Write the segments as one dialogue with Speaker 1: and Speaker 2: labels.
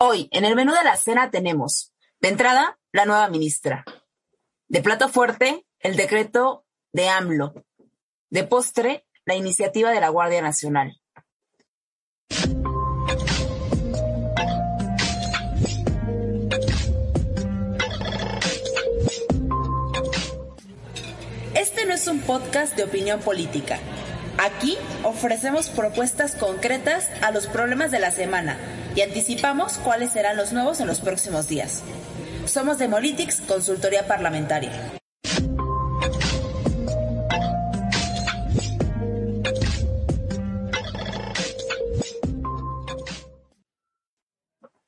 Speaker 1: Hoy, en el menú de la cena tenemos, de entrada, la nueva ministra. De plato fuerte, el decreto de AMLO. De postre, la iniciativa de la Guardia Nacional. Este no es un podcast de opinión política. Aquí ofrecemos propuestas concretas a los problemas de la semana y anticipamos cuáles serán los nuevos en los próximos días. Somos Demolitics, consultoría parlamentaria.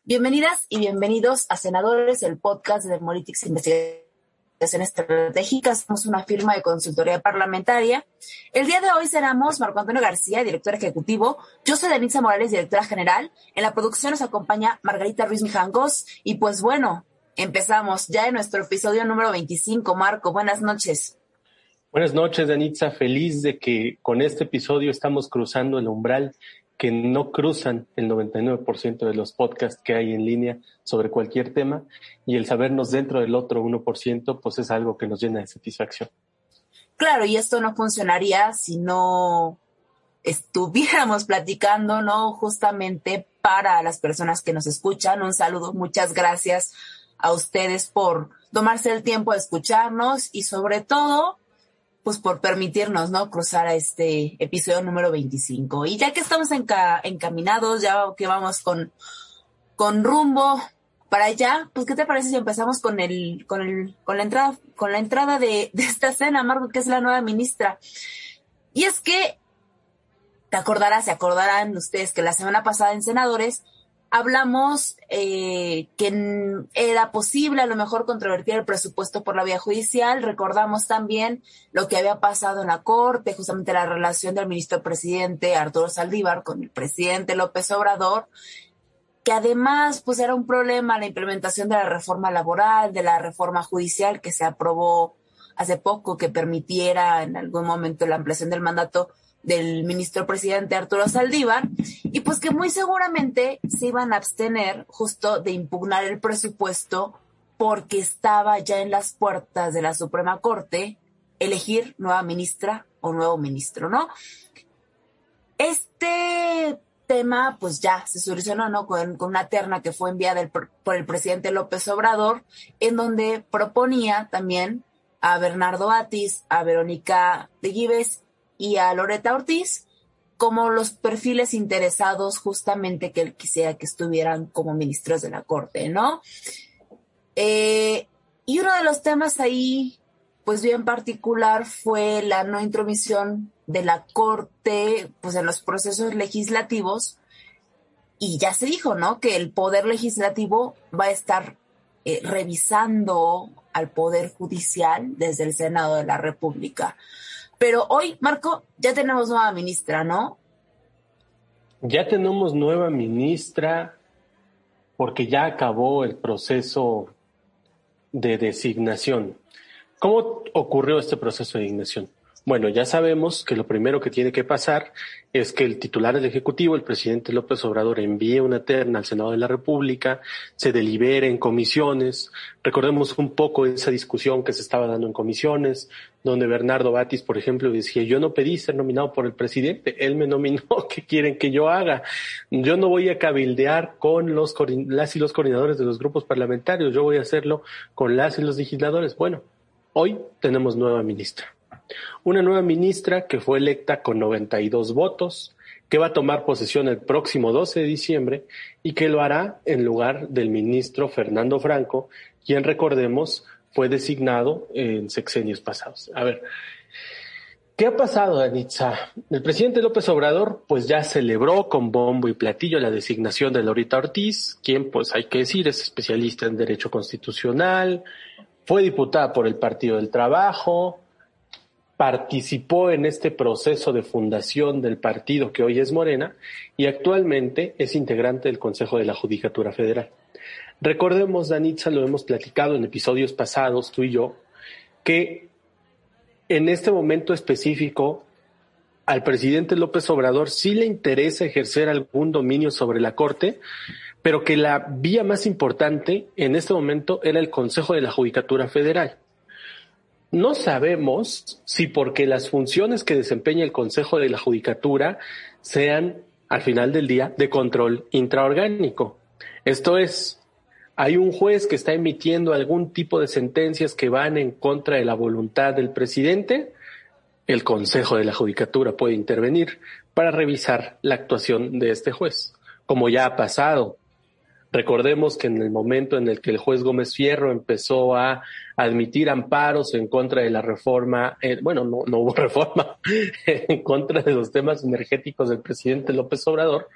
Speaker 1: Bienvenidas y bienvenidos a Senadores, el podcast de Demolitics Investigación estratégicas, somos una firma de consultoría parlamentaria. El día de hoy seremos Marco Antonio García, director ejecutivo. Yo soy Denise Morales, directora general. En la producción nos acompaña Margarita Ruiz Mijangos. Y pues bueno, empezamos ya en nuestro episodio número 25. Marco, buenas noches.
Speaker 2: Buenas noches, Danitza. Feliz de que con este episodio estamos cruzando el umbral que no cruzan el 99% de los podcasts que hay en línea sobre cualquier tema y el sabernos dentro del otro 1% pues es algo que nos llena de satisfacción.
Speaker 1: Claro, y esto no funcionaría si no estuviéramos platicando, ¿no? Justamente para las personas que nos escuchan. Un saludo, muchas gracias a ustedes por tomarse el tiempo de escucharnos y sobre todo pues por permitirnos, ¿no? Cruzar a este episodio número 25. Y ya que estamos encaminados, ya que vamos con, con rumbo para allá, pues ¿qué te parece si empezamos con el, con el, con la entrada, con la entrada de, de esta escena, Marco, que es la nueva ministra? Y es que, te acordarás, se acordarán ustedes que la semana pasada en Senadores, hablamos eh, que era posible a lo mejor controvertir el presupuesto por la vía judicial. Recordamos también lo que había pasado en la Corte, justamente la relación del ministro presidente Arturo Saldívar con el presidente López Obrador, que además pues era un problema la implementación de la reforma laboral, de la reforma judicial que se aprobó hace poco, que permitiera en algún momento la ampliación del mandato del ministro presidente Arturo Saldívar, y pues que muy seguramente se iban a abstener justo de impugnar el presupuesto porque estaba ya en las puertas de la Suprema Corte elegir nueva ministra o nuevo ministro, ¿no? Este tema pues ya se solucionó, ¿no? Con, una terna que fue enviada por, por el presidente López Obrador, en donde proponía también a Bernardo Atis, a Verónica de Gives y a Loreta Ortiz como los perfiles interesados justamente que él quisiera que estuvieran como ministros de la Corte, ¿no? Eh, y uno de los temas ahí, pues bien particular, fue la no intromisión de la Corte, pues en los procesos legislativos. Y ya se dijo, ¿no? Que el Poder Legislativo va a estar eh, revisando al Poder Judicial desde el Senado de la República. Pero hoy, Marco, ya tenemos nueva ministra, ¿no?
Speaker 2: Ya tenemos nueva ministra porque ya acabó el proceso de designación. ¿Cómo ocurrió este proceso de designación? Bueno, ya sabemos que lo primero que tiene que pasar es que el titular del Ejecutivo, el presidente López Obrador, envíe una terna al Senado de la República, se delibere en comisiones. Recordemos un poco esa discusión que se estaba dando en comisiones, donde Bernardo Batis, por ejemplo, decía, yo no pedí ser nominado por el presidente, él me nominó, ¿qué quieren que yo haga? Yo no voy a cabildear con los, las y los coordinadores de los grupos parlamentarios, yo voy a hacerlo con las y los legisladores. Bueno, hoy tenemos nueva ministra una nueva ministra que fue electa con 92 votos, que va a tomar posesión el próximo 12 de diciembre y que lo hará en lugar del ministro Fernando Franco, quien recordemos fue designado en sexenios pasados. A ver, ¿qué ha pasado, Anitza? El presidente López Obrador pues ya celebró con bombo y platillo la designación de Lorita Ortiz, quien pues hay que decir es especialista en derecho constitucional, fue diputada por el Partido del Trabajo, participó en este proceso de fundación del partido que hoy es Morena y actualmente es integrante del Consejo de la Judicatura Federal. Recordemos, Danitza, lo hemos platicado en episodios pasados, tú y yo, que en este momento específico al presidente López Obrador sí le interesa ejercer algún dominio sobre la Corte, pero que la vía más importante en este momento era el Consejo de la Judicatura Federal. No sabemos si porque las funciones que desempeña el Consejo de la Judicatura sean, al final del día, de control intraorgánico. Esto es, hay un juez que está emitiendo algún tipo de sentencias que van en contra de la voluntad del presidente, el Consejo de la Judicatura puede intervenir para revisar la actuación de este juez, como ya ha pasado Recordemos que en el momento en el que el juez Gómez Fierro empezó a admitir amparos en contra de la reforma, eh, bueno, no, no hubo reforma, en contra de los temas energéticos del presidente López Obrador,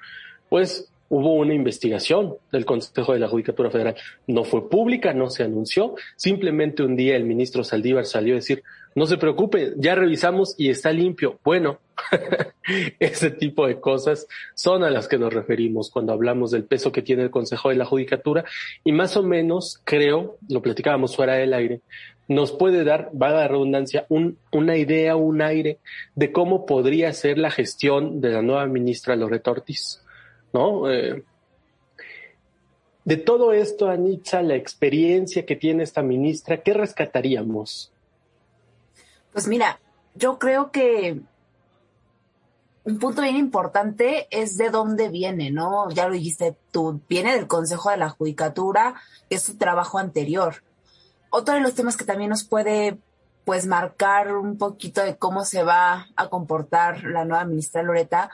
Speaker 2: pues hubo una investigación del Consejo de la Judicatura Federal. No fue pública, no se anunció. Simplemente un día el ministro Saldívar salió a decir, no se preocupe, ya revisamos y está limpio. Bueno, ese tipo de cosas son a las que nos referimos cuando hablamos del peso que tiene el Consejo de la Judicatura y más o menos, creo, lo platicábamos fuera del aire, nos puede dar, va a dar redundancia, un, una idea, un aire de cómo podría ser la gestión de la nueva ministra Loreta Ortiz, ¿no? Eh, de todo esto, Anitza, la experiencia que tiene esta ministra, ¿qué rescataríamos?
Speaker 1: Pues mira, yo creo que un punto bien importante es de dónde viene, ¿no? Ya lo dijiste tú, viene del Consejo de la Judicatura, es su trabajo anterior. Otro de los temas que también nos puede, pues, marcar un poquito de cómo se va a comportar la nueva ministra Loreta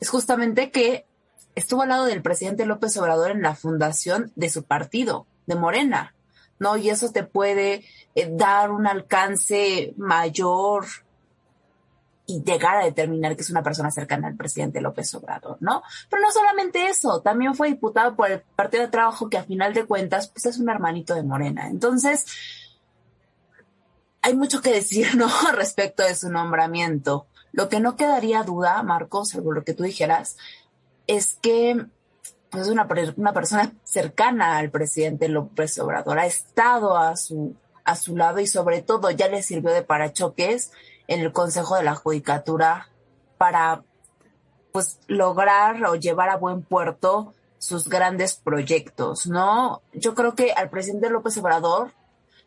Speaker 1: es justamente que estuvo al lado del presidente López Obrador en la fundación de su partido, de Morena. ¿no? Y eso te puede eh, dar un alcance mayor y llegar a determinar que es una persona cercana al presidente López Obrador, ¿no? Pero no solamente eso, también fue diputado por el Partido de Trabajo que a final de cuentas pues es un hermanito de Morena. Entonces, hay mucho que decir, ¿no? Respecto de su nombramiento. Lo que no quedaría duda, Marcos, según lo que tú dijeras, es que pues una, una persona cercana al presidente López Obrador, ha estado a su, a su lado y sobre todo ya le sirvió de parachoques en el Consejo de la Judicatura para pues lograr o llevar a buen puerto sus grandes proyectos, ¿no? Yo creo que al presidente López Obrador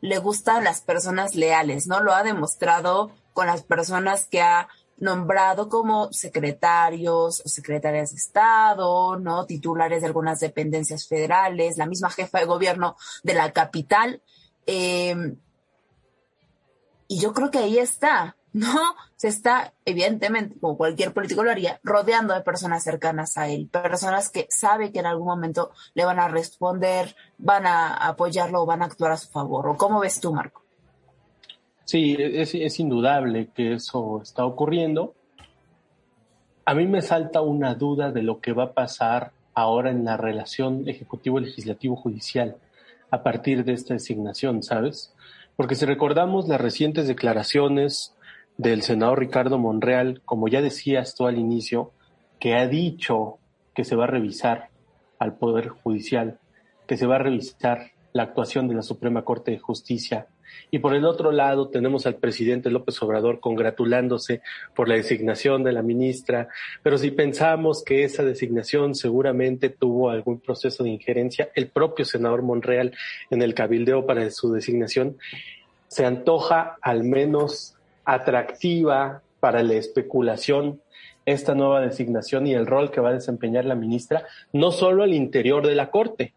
Speaker 1: le gustan las personas leales, ¿no? Lo ha demostrado con las personas que ha nombrado como secretarios o secretarias de Estado, ¿no? Titulares de algunas dependencias federales, la misma jefa de gobierno de la capital. Em, y yo creo que ahí está, ¿no? Se está, evidentemente, como cualquier político lo haría, rodeando de personas cercanas a él, personas que sabe que en algún momento le van a responder, van a apoyarlo o van a actuar a su favor. ¿O cómo ves tú, Marco?
Speaker 2: Sí, es, indudable que eso está ocurriendo. A mí me salta una duda de lo que va a pasar ahora en la relación ejecutivo-legislativo-judicial a partir de esta designación, ¿sabes? Porque si recordamos las recientes declaraciones del senador Ricardo Monreal, como ya decías tú al inicio, que ha dicho que se va a revisar al Poder Judicial, que se va a revisar la actuación de la Suprema Corte de Justicia y por el otro lado tenemos al presidente López Obrador congratulándose por la designación de la ministra, pero si pensamos que esa designación seguramente tuvo algún proceso de injerencia, el propio senador Monreal en el cabildeo para su designación, se antoja al menos atractiva para la especulación esta nueva designación y el rol que va a desempeñar la ministra, no solo al interior de la Corte,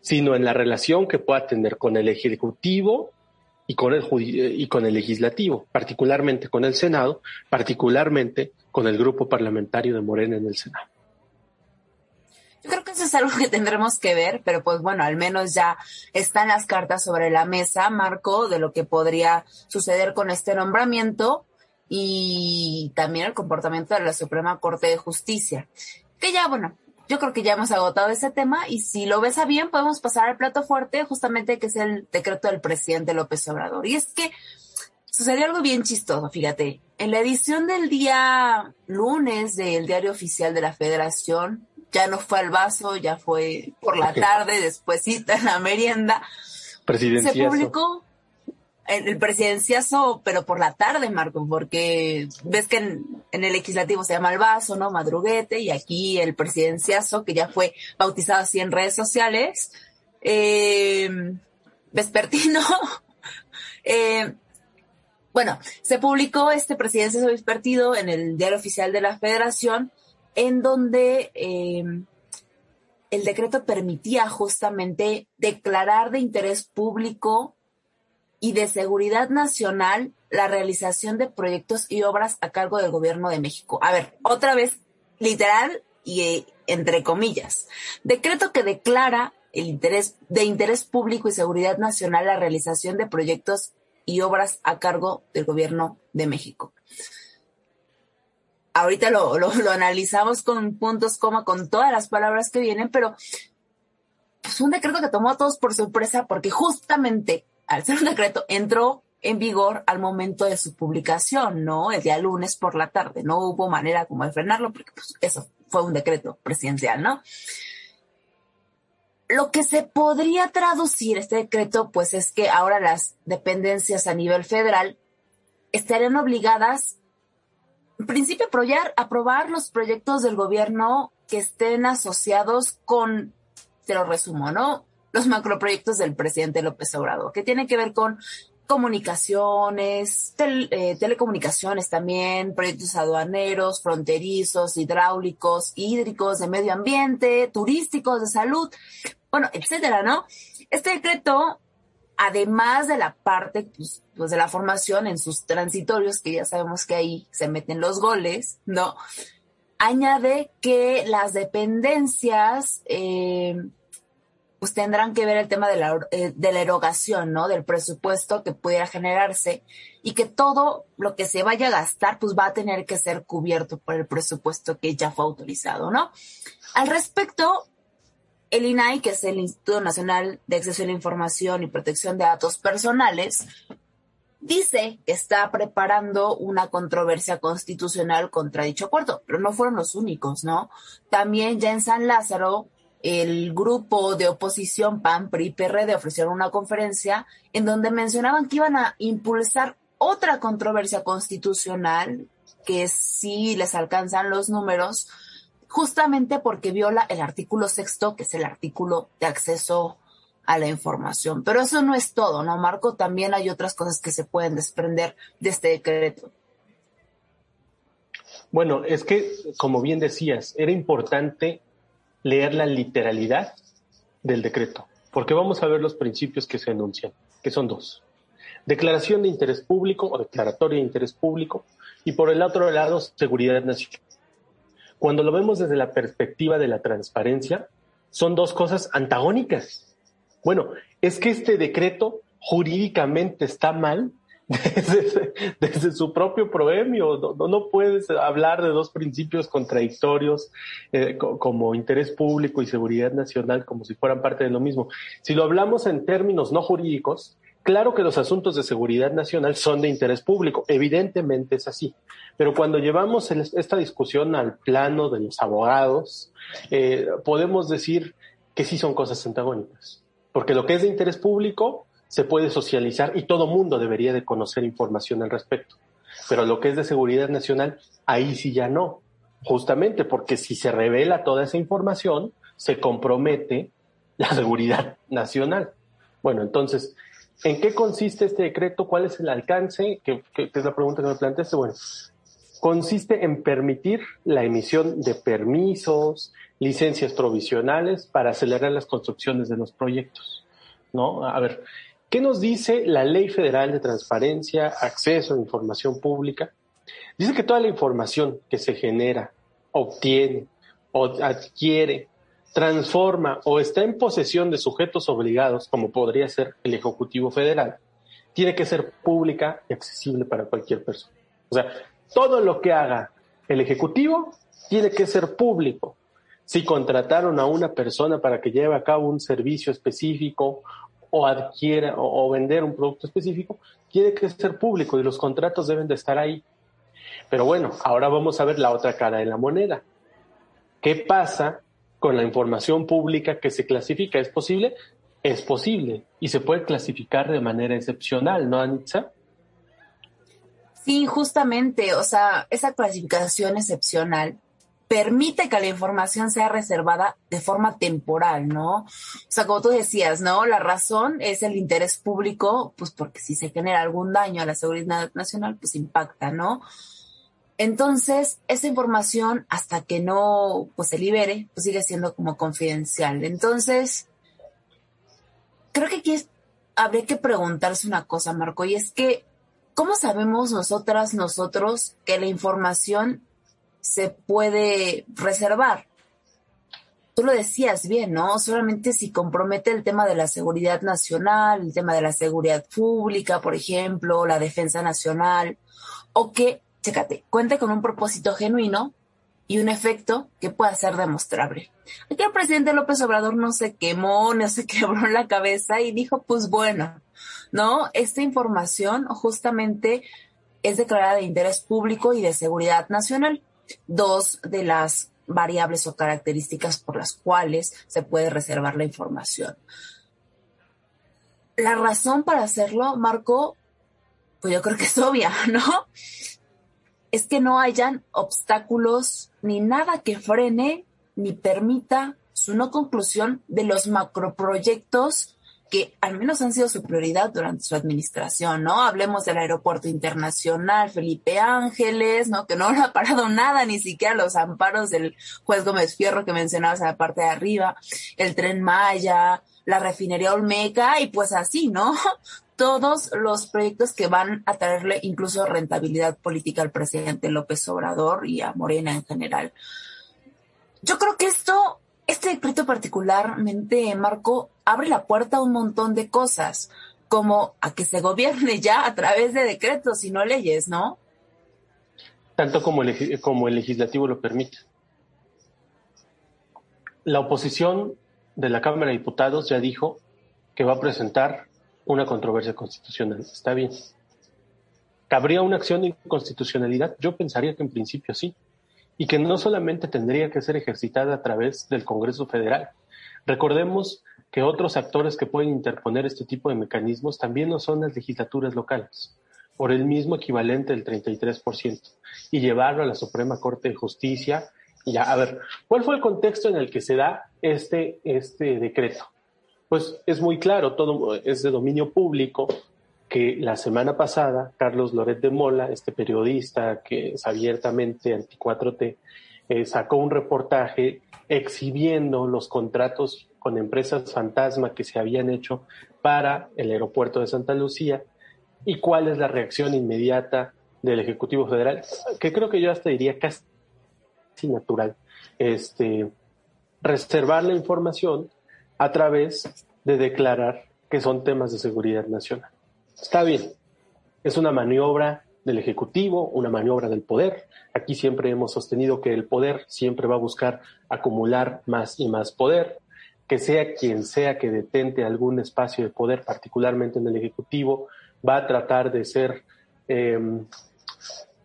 Speaker 2: sino en la relación que pueda tener con el Ejecutivo y con el y con el legislativo, particularmente con el Senado, particularmente con el grupo parlamentario de Morena en el Senado.
Speaker 1: Yo creo que eso es algo que tendremos que ver, pero pues bueno, al menos ya están las cartas sobre la mesa, Marco, de lo que podría suceder con este nombramiento y también el comportamiento de la Suprema Corte de Justicia. Que ya, bueno, yo creo que ya hemos agotado ese tema y si lo ves a bien podemos pasar al plato fuerte justamente que es el decreto del presidente López Obrador. Y es que sucedió algo bien chistoso, fíjate. En la edición del día lunes del diario oficial de la federación, ya no fue al vaso, ya fue por la tarde, despuésita en la merienda, se publicó el presidenciazo, pero por la tarde, Marco, porque ves que en, el legislativo se llama el vaso, ¿no? Madruguete, y aquí el presidenciazo, que ya fue bautizado así en redes sociales, eh, vespertino, eh, bueno, se publicó este presidenciazo vespertino en el diario oficial de la federación, en donde eh, el decreto permitía justamente declarar de interés público y de seguridad nacional la realización de proyectos y obras a cargo del gobierno de México. A ver, otra vez, literal y eh, entre comillas. Decreto que declara el interés de interés público y seguridad nacional la realización de proyectos y obras a cargo del gobierno de México ahorita lo, analizamos con puntos, coma, con todas las palabras que vienen, pero es pues, un decreto que tomó a todos por sorpresa porque justamente al ser un decreto entró en vigor al momento de su publicación, ¿no? El día lunes por la tarde. No hubo manera como de frenarlo porque pues, eso fue un decreto presidencial, ¿no? Lo que se podría traducir este decreto, pues es que ahora las dependencias a nivel federal estarían obligadas en principio aprobar, aprobar los proyectos del gobierno que estén asociados con, te lo resumo, ¿no? Los macroproyectos del presidente López Obrador, que tienen que ver con comunicaciones, eh, telecomunicaciones también, proyectos aduaneros, fronterizos, hidráulicos, hídricos, de medio ambiente, turísticos, de salud, bueno, etcétera, ¿no? Este decreto además de la parte pues, pues, de la formación en sus transitorios, que ya sabemos que ahí se meten los goles, ¿no? Añade que las dependencias eh, pues tendrán que ver el tema de la, eh, de la erogación, ¿no? Del presupuesto que pudiera generarse y que todo lo que se vaya a gastar pues va a tener que ser cubierto por el presupuesto que ya fue autorizado, ¿no? Al respecto, el INAI, que es el Instituto Nacional de Acceso a la Información y Protección de Datos Personales, dice que está preparando una controversia constitucional contra dicho acuerdo, pero no fueron los únicos, ¿no? También ya en San Lázaro, el grupo de oposición PAN, PRI, PRD ofrecieron una conferencia en donde mencionaban que iban a impulsar otra controversia constitucional que si les alcanzan los números, justamente porque viola el artículo sexto, que es el artículo de acceso a la información. Pero eso no es todo, ¿no, Marco? También hay otras cosas que se pueden desprender de este decreto.
Speaker 2: Bueno, es que, como bien decías, era importante leer la literalidad del decreto, porque vamos a ver los principios que se enuncian, que son dos. Declaración de interés público o declaratoria de interés público, y por el otro lado, seguridad nacional. Cuando lo vemos desde la perspectiva de la transparencia, son dos cosas antagónicas. Bueno, es que este decreto jurídicamente está mal desde, su propio proemio. No, puedes hablar de dos principios contradictorios eh, como interés público y seguridad nacional como si fueran parte de lo mismo. Si lo hablamos en términos no jurídicos, Claro que los asuntos de seguridad nacional son de interés público, evidentemente es así, pero cuando llevamos esta discusión al plano de los abogados, eh, podemos decir que sí son cosas antagónicas, porque lo que es de interés público se puede socializar y todo mundo debería de conocer información al respecto, pero lo que es de seguridad nacional, ahí sí ya no, justamente porque si se revela toda esa información, se compromete la seguridad nacional. Bueno, entonces, ¿En qué consiste este decreto? ¿Cuál es el alcance? Que, es la pregunta que me planteaste. Bueno, consiste en permitir la emisión de permisos, licencias provisionales para acelerar las construcciones de los proyectos. ¿No? A ver, ¿qué nos dice la Ley Federal de Transparencia, Acceso a Información Pública? Dice que toda la información que se genera, obtiene o adquiere transforma o está en posesión de sujetos obligados, como podría ser el Ejecutivo Federal, tiene que ser pública y accesible para cualquier persona. O sea, todo lo que haga el Ejecutivo tiene que ser público. Si contrataron a una persona para que lleve a cabo un servicio específico o adquiera o, vender un producto específico, tiene que ser público y los contratos deben de estar ahí. Pero bueno, ahora vamos a ver la otra cara de la moneda. ¿Qué pasa con la información pública que se clasifica. Es posible es posible y se puede clasificar de manera excepcional, ¿no, Anitza?
Speaker 1: Sí, justamente, o sea, esa clasificación excepcional permite que la información sea reservada de forma temporal, ¿no? O sea, como tú decías, ¿no? La razón es el interés público, pues porque si se genera algún daño a la seguridad nacional, pues impacta, ¿no? Entonces, esa información, hasta que no pues, se libere, pues sigue siendo como confidencial. Entonces, creo que aquí habría que preguntarse una cosa, Marco, y es que, ¿cómo sabemos nosotras, nosotros, que la información se puede reservar. Tú lo decías bien, ¿no? Solamente si compromete el tema de la seguridad nacional, el tema de la seguridad pública, por ejemplo, la defensa nacional, o que, chécate, cuente con un propósito genuino y un efecto que pueda ser demostrable. Aquí el presidente López Obrador no se quemó, no se quebró la cabeza y dijo, pues bueno, ¿no? Esta información justamente es declarada de interés público y de seguridad nacional dos de las variables o características por las cuales se puede reservar la información. La razón para hacerlo, Marco, pues yo creo que es obvia, ¿no? Es que no hayan obstáculos ni nada que frene ni permita su no conclusión de los macroproyectos que al menos han sido su prioridad durante su administración, ¿no? Hablemos del aeropuerto internacional Felipe Ángeles, ¿no? Que no ha parado nada, ni siquiera los amparos del juez Gómez Fierro que mencionabas en la parte de arriba, el tren Maya, la refinería Olmeca y pues así, ¿no? Todos los proyectos que van a traerle incluso rentabilidad política al presidente López Obrador y a Morena en general. Yo creo que esto este decreto particularmente, Marco, abre la puerta a un montón de cosas, como a que se gobierne ya a través de decretos y no leyes, ¿no?
Speaker 2: Tanto como el, legislativo lo permite. La oposición de la Cámara de Diputados ya dijo que va a presentar una controversia constitucional. Está bien. ¿Cabría una acción de inconstitucionalidad? Yo pensaría que en principio sí y que no solamente tendría que ser ejercitada a través del Congreso Federal. Recordemos que otros actores que pueden interponer este tipo de mecanismos también no son las legislaturas locales, por el mismo equivalente del 33%, y llevarlo a la Suprema Corte de Justicia. A ver, ¿cuál fue el contexto en el que se da este, este decreto? Pues es muy claro, todo es de dominio público, que la semana pasada Carlos Loret de Mola, este periodista que es abiertamente anti-4T, eh, sacó un reportaje exhibiendo los contratos con empresas fantasma que se habían hecho para el aeropuerto de Santa Lucía y cuál es la reacción inmediata del Ejecutivo Federal, que creo que yo hasta diría casi natural, este, reservar la información a través de declarar que son temas de seguridad nacional. Está bien, es una maniobra del Ejecutivo, una maniobra del poder. Aquí siempre hemos sostenido que el poder siempre va a buscar acumular más y más poder, que sea quien sea que detente algún espacio de poder, particularmente en el Ejecutivo, va a tratar de ser em,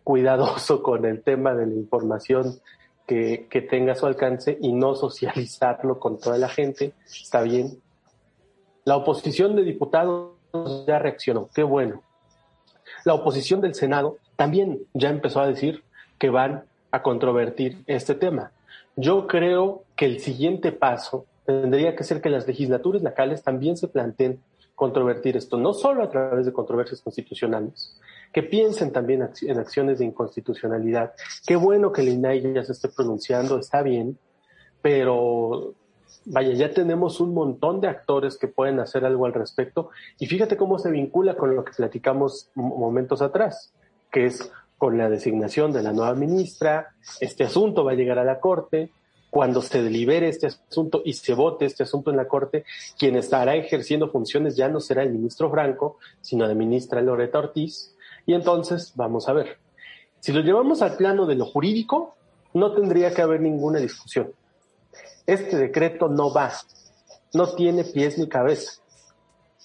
Speaker 2: cuidadoso con el tema de la información que, que tenga su alcance y no socializarlo con toda la gente. Está bien. La oposición de diputados ya reaccionó, qué bueno. La oposición del Senado también ya empezó a decir que van a controvertir este tema. Yo creo que el siguiente paso tendría que ser que las legislaturas locales también se planteen controvertir esto, no solo a través de controversias constitucionales, que piensen también en acciones de inconstitucionalidad. Qué bueno que el INAI ya se esté pronunciando, está bien, pero vaya, ya tenemos un montón de actores que pueden hacer algo al respecto. Y fíjate cómo se vincula con lo que platicamos momentos atrás, que es con la designación de la nueva ministra, este asunto va a llegar a la Corte, cuando se delibere este asunto y se vote este asunto en la Corte, quien estará ejerciendo funciones ya no será el ministro Franco, sino la ministra Loreta Ortiz, y entonces vamos a ver. Si lo llevamos al plano de lo jurídico, no tendría que haber ninguna discusión este decreto no va, no tiene pies ni cabeza.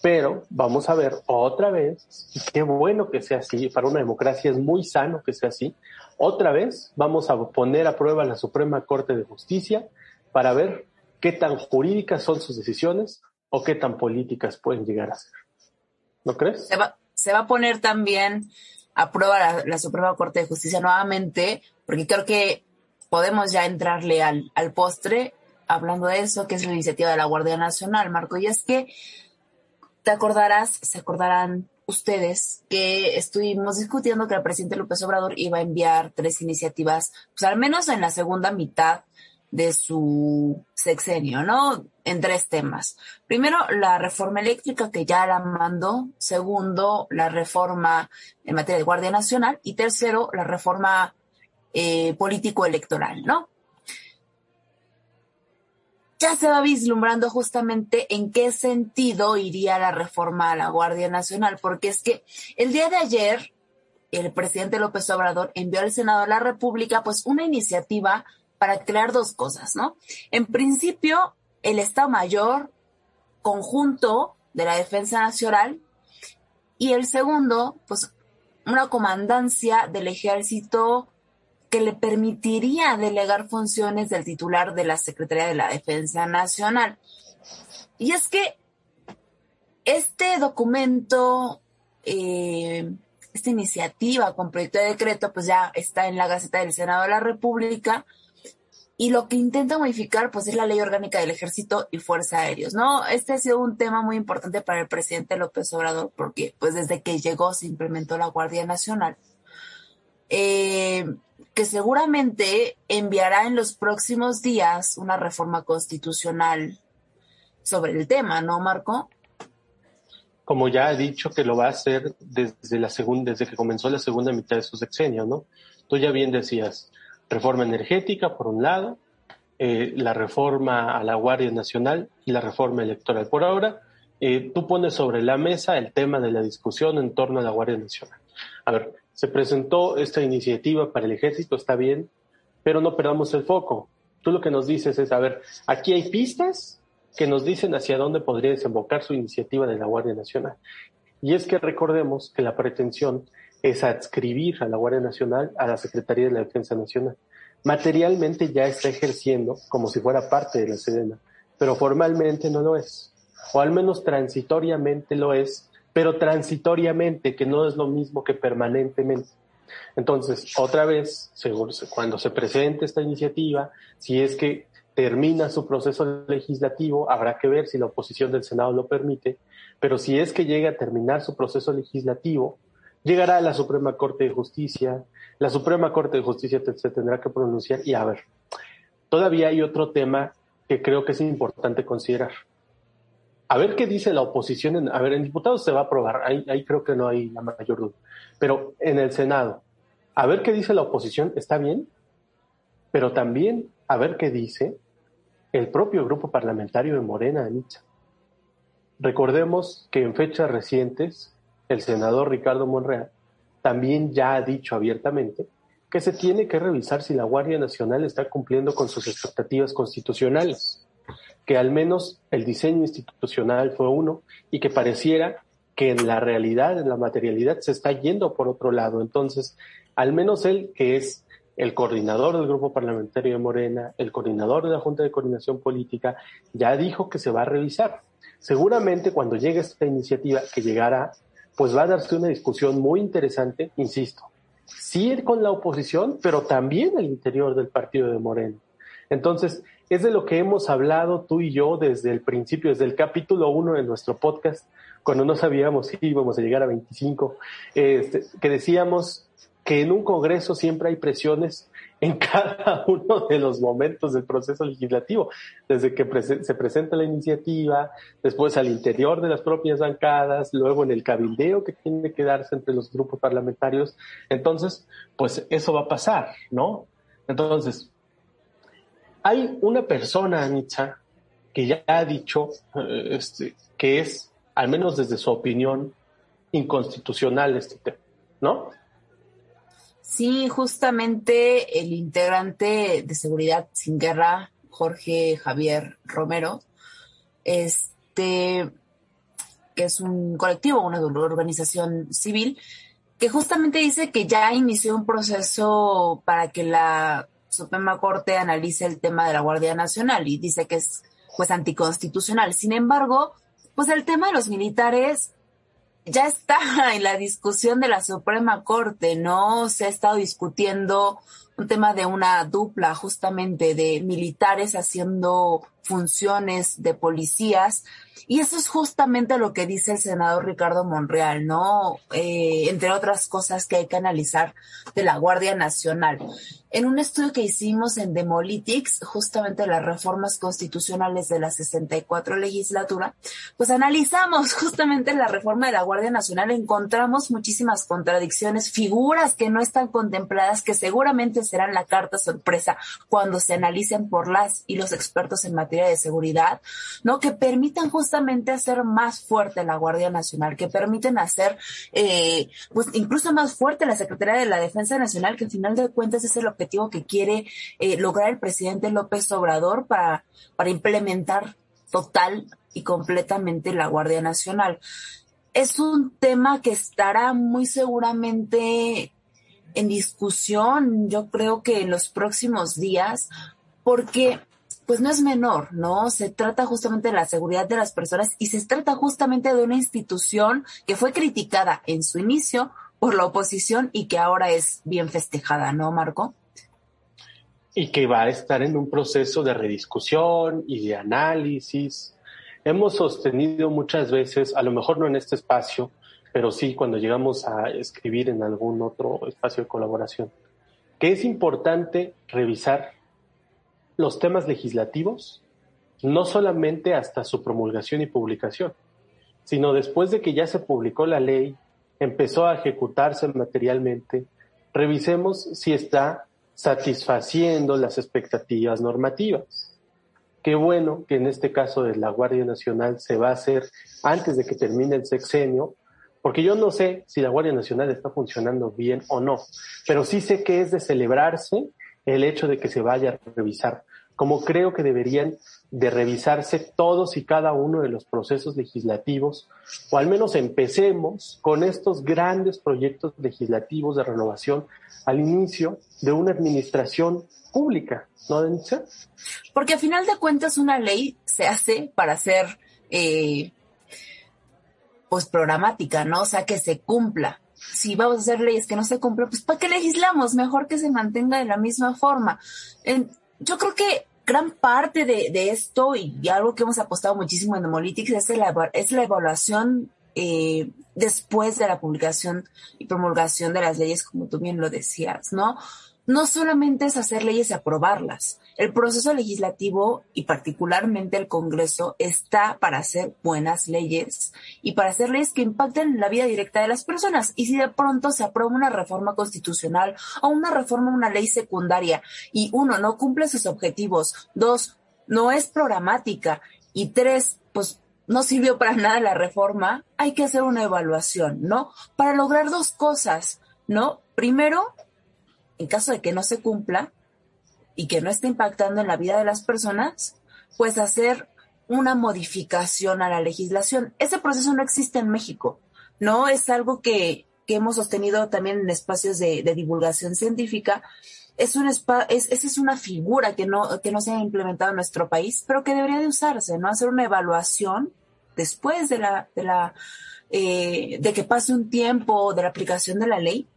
Speaker 2: Pero vamos a ver otra vez, y qué bueno que sea así, para una democracia es muy sano que sea así, otra vez vamos a poner a prueba la Suprema Corte de Justicia para ver qué tan jurídicas son sus decisiones o qué tan políticas pueden llegar a ser. ¿No crees?
Speaker 1: Se va, se va a poner también a prueba la, Suprema Corte de Justicia nuevamente, porque creo que podemos ya entrarle al, al postre hablando de eso, que es la iniciativa de la Guardia Nacional, Marco. Y es que te acordarás, se acordarán ustedes que estuvimos discutiendo que el presidente López Obrador iba a enviar tres iniciativas, pues al menos en la segunda mitad de su sexenio, ¿no? En tres temas. Primero, la reforma eléctrica que ya la mandó. Segundo, la reforma en materia de Guardia Nacional. Y tercero, la reforma eh, político-electoral, ¿no? Ya se va vislumbrando justamente en qué sentido iría la reforma a la Guardia Nacional, porque es que el día de ayer el presidente López Obrador envió al Senado de la República pues una iniciativa para crear dos cosas, ¿no? En principio, el Estado Mayor conjunto de la Defensa Nacional y el segundo, pues una comandancia del ejército que le permitiría delegar funciones del titular de la Secretaría de la Defensa Nacional. Y es que este documento, eh, esta iniciativa con proyecto de decreto, pues ya está en la Gaceta del Senado de la República y lo que intenta modificar pues es la ley orgánica del ejército y fuerza aéreos, ¿no? Este ha sido un tema muy importante para el presidente López Obrador porque pues desde que llegó se implementó la Guardia Nacional, eh, que seguramente enviará en los próximos días una reforma constitucional sobre el tema, ¿no, Marco?
Speaker 2: Como ya ha dicho que lo va a hacer desde la segunda, desde que comenzó la segunda mitad de su sexenio, ¿no? Tú ya bien decías, reforma energética, por un lado, eh, la reforma a la Guardia Nacional y la reforma electoral. Por ahora, eh, tú pones sobre la mesa el tema de la discusión en torno a la Guardia Nacional. A ver, se presentó esta iniciativa para el ejército, está bien, pero no perdamos el foco. Tú lo que nos dices es, a ver, aquí hay pistas que nos dicen hacia dónde podría desembocar su iniciativa de la Guardia Nacional. Y es que recordemos que la pretensión es adscribir a la Guardia Nacional a la Secretaría de la Defensa Nacional. Materialmente ya está ejerciendo como si fuera parte de la Sedena, pero formalmente no lo es. O al menos transitoriamente lo es, pero transitoriamente, que no es lo mismo que permanentemente. Entonces, otra vez, cuando se presente esta iniciativa, si es que termina su proceso legislativo, habrá que ver si la oposición del Senado lo permite, pero si es que llega a terminar su proceso legislativo, llegará a la Suprema Corte de Justicia, la Suprema Corte de Justicia se tendrá que pronunciar y a ver, todavía hay otro tema que creo que es importante considerar. A ver qué dice la oposición. a ver, en diputados se va a aprobar, ahí, ahí creo que no hay la mayor duda. Pero en el Senado, a ver qué dice la oposición, está bien, pero también a ver qué dice el propio grupo parlamentario de Morena, Anita. Recordemos que en fechas recientes el senador Ricardo Monreal también ya ha dicho abiertamente que se tiene que revisar si la Guardia Nacional está cumpliendo con sus expectativas constitucionales, que al menos el diseño institucional fue uno y que pareciera que en la realidad, en la materialidad, se está yendo por otro lado. Entonces, al menos él, que es el coordinador del grupo parlamentario de Morena, el coordinador de la Junta de Coordinación Política, ya dijo que se va a revisar. Seguramente cuando llegue esta iniciativa, que llegará pues va a darse una discusión muy interesante, insisto, sí con la oposición, pero también el interior del partido de Moreno. Entonces, es de lo que hemos hablado tú y yo desde el principio, desde el capítulo uno de nuestro podcast, cuando no sabíamos si íbamos a llegar a 25, este, que decíamos que en un Congreso siempre hay presiones en cada uno de los momentos del proceso legislativo, desde que se presenta la iniciativa, después al interior de las propias bancadas, luego en el cabildeo que tiene que darse entre los grupos parlamentarios. Entonces, pues eso va a pasar, ¿no? Entonces, hay una persona, Anitza, que ya ha dicho eh, este, que es, al menos desde su opinión, inconstitucional este tema, ¿no?
Speaker 1: Sí, justamente el integrante de Seguridad Sin Guerra, Jorge Javier Romero, este, que es un colectivo, una organización civil, que justamente dice que ya inició un proceso para que la Suprema Corte analice el tema de la Guardia Nacional y dice que es pues anticonstitucional. Sin embargo, pues el tema de los militares ya está en la discusión de la Suprema Corte, ¿no? Se ha estado discutiendo un tema de una dupla justamente de militares haciendo funciones de policías. Y eso es justamente lo que dice el senador Ricardo Monreal, ¿no? Eh, entre otras cosas que hay que analizar de la Guardia Nacional. En un estudio que hicimos en Demolitics, justamente las reformas constitucionales de la 64 legislatura, pues analizamos justamente la reforma de la Guardia Nacional, encontramos muchísimas contradicciones, figuras que no están contempladas, que seguramente serán la carta sorpresa cuando se analicen por las y los expertos en materia de seguridad, ¿no? Que permitan justamente hacer más fuerte la Guardia Nacional, que permiten hacer, eh, pues incluso más fuerte la Secretaría de la Defensa Nacional, que al final de cuentas es el objetivo que quiere eh, lograr el presidente López Obrador para, para implementar total y completamente la Guardia Nacional. Es un tema que estará muy seguramente en discusión, yo creo que en los próximos días, porque pues no es menor, ¿no? Se trata justamente de la seguridad de las personas y se trata justamente de una institución que fue criticada en su inicio por la oposición y que ahora es bien festejada, ¿no, Marco?
Speaker 2: Y que va a estar en un proceso de rediscusión y de análisis. Hemos sostenido muchas veces, a lo mejor no en este espacio, pero sí cuando llegamos a escribir en algún otro espacio de colaboración, que es importante revisar los temas legislativos, no solamente hasta su promulgación y publicación, sino después de que ya se publicó la ley, empezó a ejecutarse materialmente, revisemos si está satisfaciendo las expectativas normativas. Qué bueno que en este caso de la Guardia Nacional se va a hacer antes de que termine el sexenio, porque yo no sé si la Guardia Nacional está funcionando bien o no, pero sí sé que es de celebrarse el hecho de que se vaya a revisar como creo que deberían de revisarse todos y cada uno de los procesos legislativos, o al menos empecemos con estos grandes proyectos legislativos de renovación al inicio de una administración pública, ¿no, Denise?
Speaker 1: Porque a final de cuentas una ley se hace para ser, eh, pues, programática, ¿no? O sea, que se cumpla si vamos a hacer leyes que no se cumplan, pues ¿para qué legislamos? Mejor que se mantenga de la misma forma. yo creo que gran parte de, esto y, algo que hemos apostado muchísimo en Demolytics es la, es la evaluación eh, después de la publicación y promulgación de las leyes, como tú bien lo decías, ¿no? No solamente es hacer leyes y aprobarlas. El proceso legislativo y particularmente el Congreso está para hacer buenas leyes y para hacer leyes que impacten en la vida directa de las personas. Y si de pronto se aprueba una reforma constitucional o una reforma, una ley secundaria y uno no cumple sus objetivos, dos, no es programática y tres, pues no sirvió para nada la reforma, hay que hacer una evaluación, ¿no? Para lograr dos cosas, ¿no? Primero, en caso de que no se cumpla y que no esté impactando en la vida de las personas, pues hacer una modificación a la legislación. Ese proceso no existe en México, ¿no? Es algo que, hemos sostenido también en espacios de, divulgación científica. Es, un es, esa es una figura que no, que no se ha implementado en nuestro país, pero que debería de usarse, ¿no? Hacer una evaluación después de la, de la, eh, de que pase un tiempo de la aplicación de la ley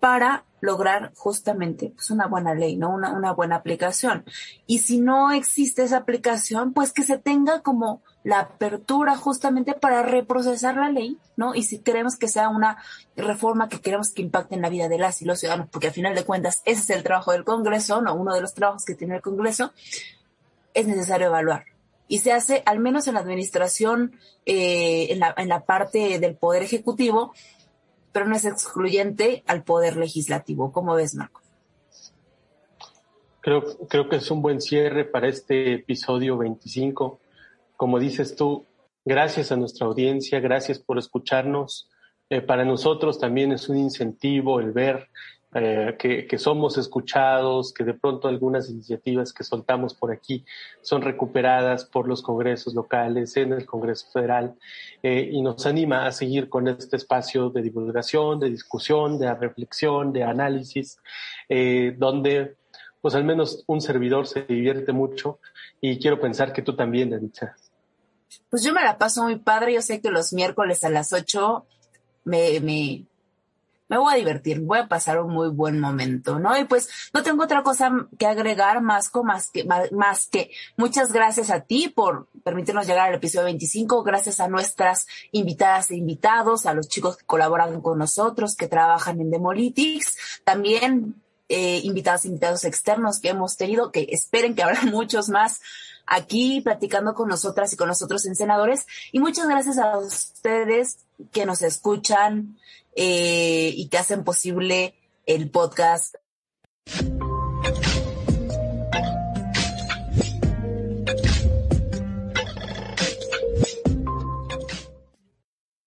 Speaker 1: para lograr justamente pues una buena ley, ¿no? Una, buena aplicación. Y si no existe esa aplicación, pues que se tenga como la apertura justamente para reprocesar la ley, ¿no? Y si queremos que sea una reforma que queremos que impacte en la vida de las y los ciudadanos, porque al final de cuentas ese es el trabajo del Congreso, ¿no? Uno de los trabajos que tiene el Congreso, es necesario evaluar. Y se hace, al menos en la administración, eh, en la parte del Poder Ejecutivo, pero no es excluyente al poder legislativo. ¿Cómo ves, Marco?
Speaker 2: Creo, creo que es un buen cierre para este episodio 25. Como dices tú, gracias a nuestra audiencia, gracias por escucharnos. Eh, para nosotros también es un incentivo el ver eh, que, somos escuchados, que de pronto algunas iniciativas que soltamos por aquí son recuperadas por los congresos locales en el Congreso Federal eh, y nos anima a seguir con este espacio de divulgación, de discusión, de reflexión, de análisis, eh, donde pues al menos un servidor se divierte mucho y quiero pensar que tú también, Anita.
Speaker 1: Pues yo me la paso muy padre, yo sé que los miércoles a las 8 me, me, me voy a divertir, voy a pasar un muy buen momento, ¿no? Y pues no tengo otra cosa que agregar más, más, que, más, que muchas gracias a ti por permitirnos llegar al episodio 25, gracias a nuestras invitadas e invitados, a los chicos que colaboran con nosotros, que trabajan en Demolitics, también eh, invitados e invitados externos que hemos tenido, que esperen que habrá muchos más aquí platicando con nosotras y con nosotros en Senadores. Y muchas gracias a ustedes que nos escuchan, eh, y que hacen posible el podcast.